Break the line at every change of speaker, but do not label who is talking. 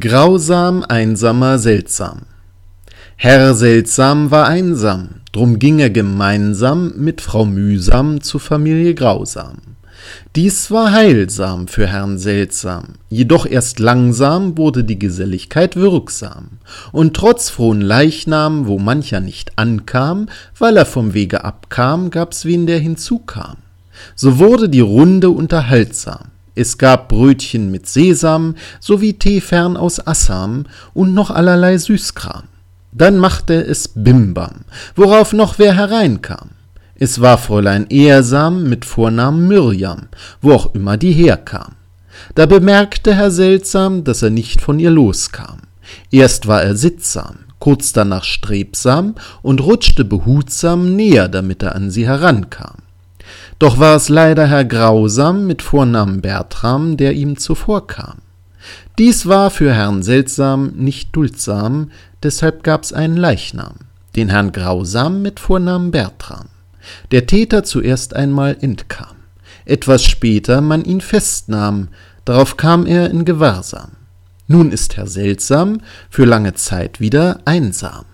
Grausam, einsamer, seltsam. Herr Seltsam war einsam, drum ging er gemeinsam mit Frau Mühsam zu Familie Grausam. Dies war heilsam für Herrn Seltsam, jedoch erst langsam wurde die Geselligkeit wirksam, und trotz frohen Leichnam, wo mancher nicht ankam, weil er vom Wege abkam, gab's wen, der hinzukam. So wurde die Runde unterhaltsam, es gab Brötchen mit Sesam sowie Tee fern aus Assam und noch allerlei Süßkram. Dann machte es Bimbam, worauf noch wer hereinkam. Es war Fräulein Ehrsam mit Vornamen Mirjam, wo auch immer die herkam. Da bemerkte Herr Seltsam, dass er nicht von ihr loskam. Erst war er sittsam, kurz danach strebsam und rutschte behutsam näher, damit er an sie herankam. Doch war es leider Herr Grausam mit Vornamen Bertram, der ihm zuvorkam. Dies war für Herrn Seltsam nicht duldsam, deshalb gab's einen Leichnam, den Herrn Grausam mit Vornamen Bertram. Der Täter zuerst einmal entkam, etwas später man ihn festnahm, darauf kam er in Gewahrsam. Nun ist Herr Seltsam für lange Zeit wieder einsam.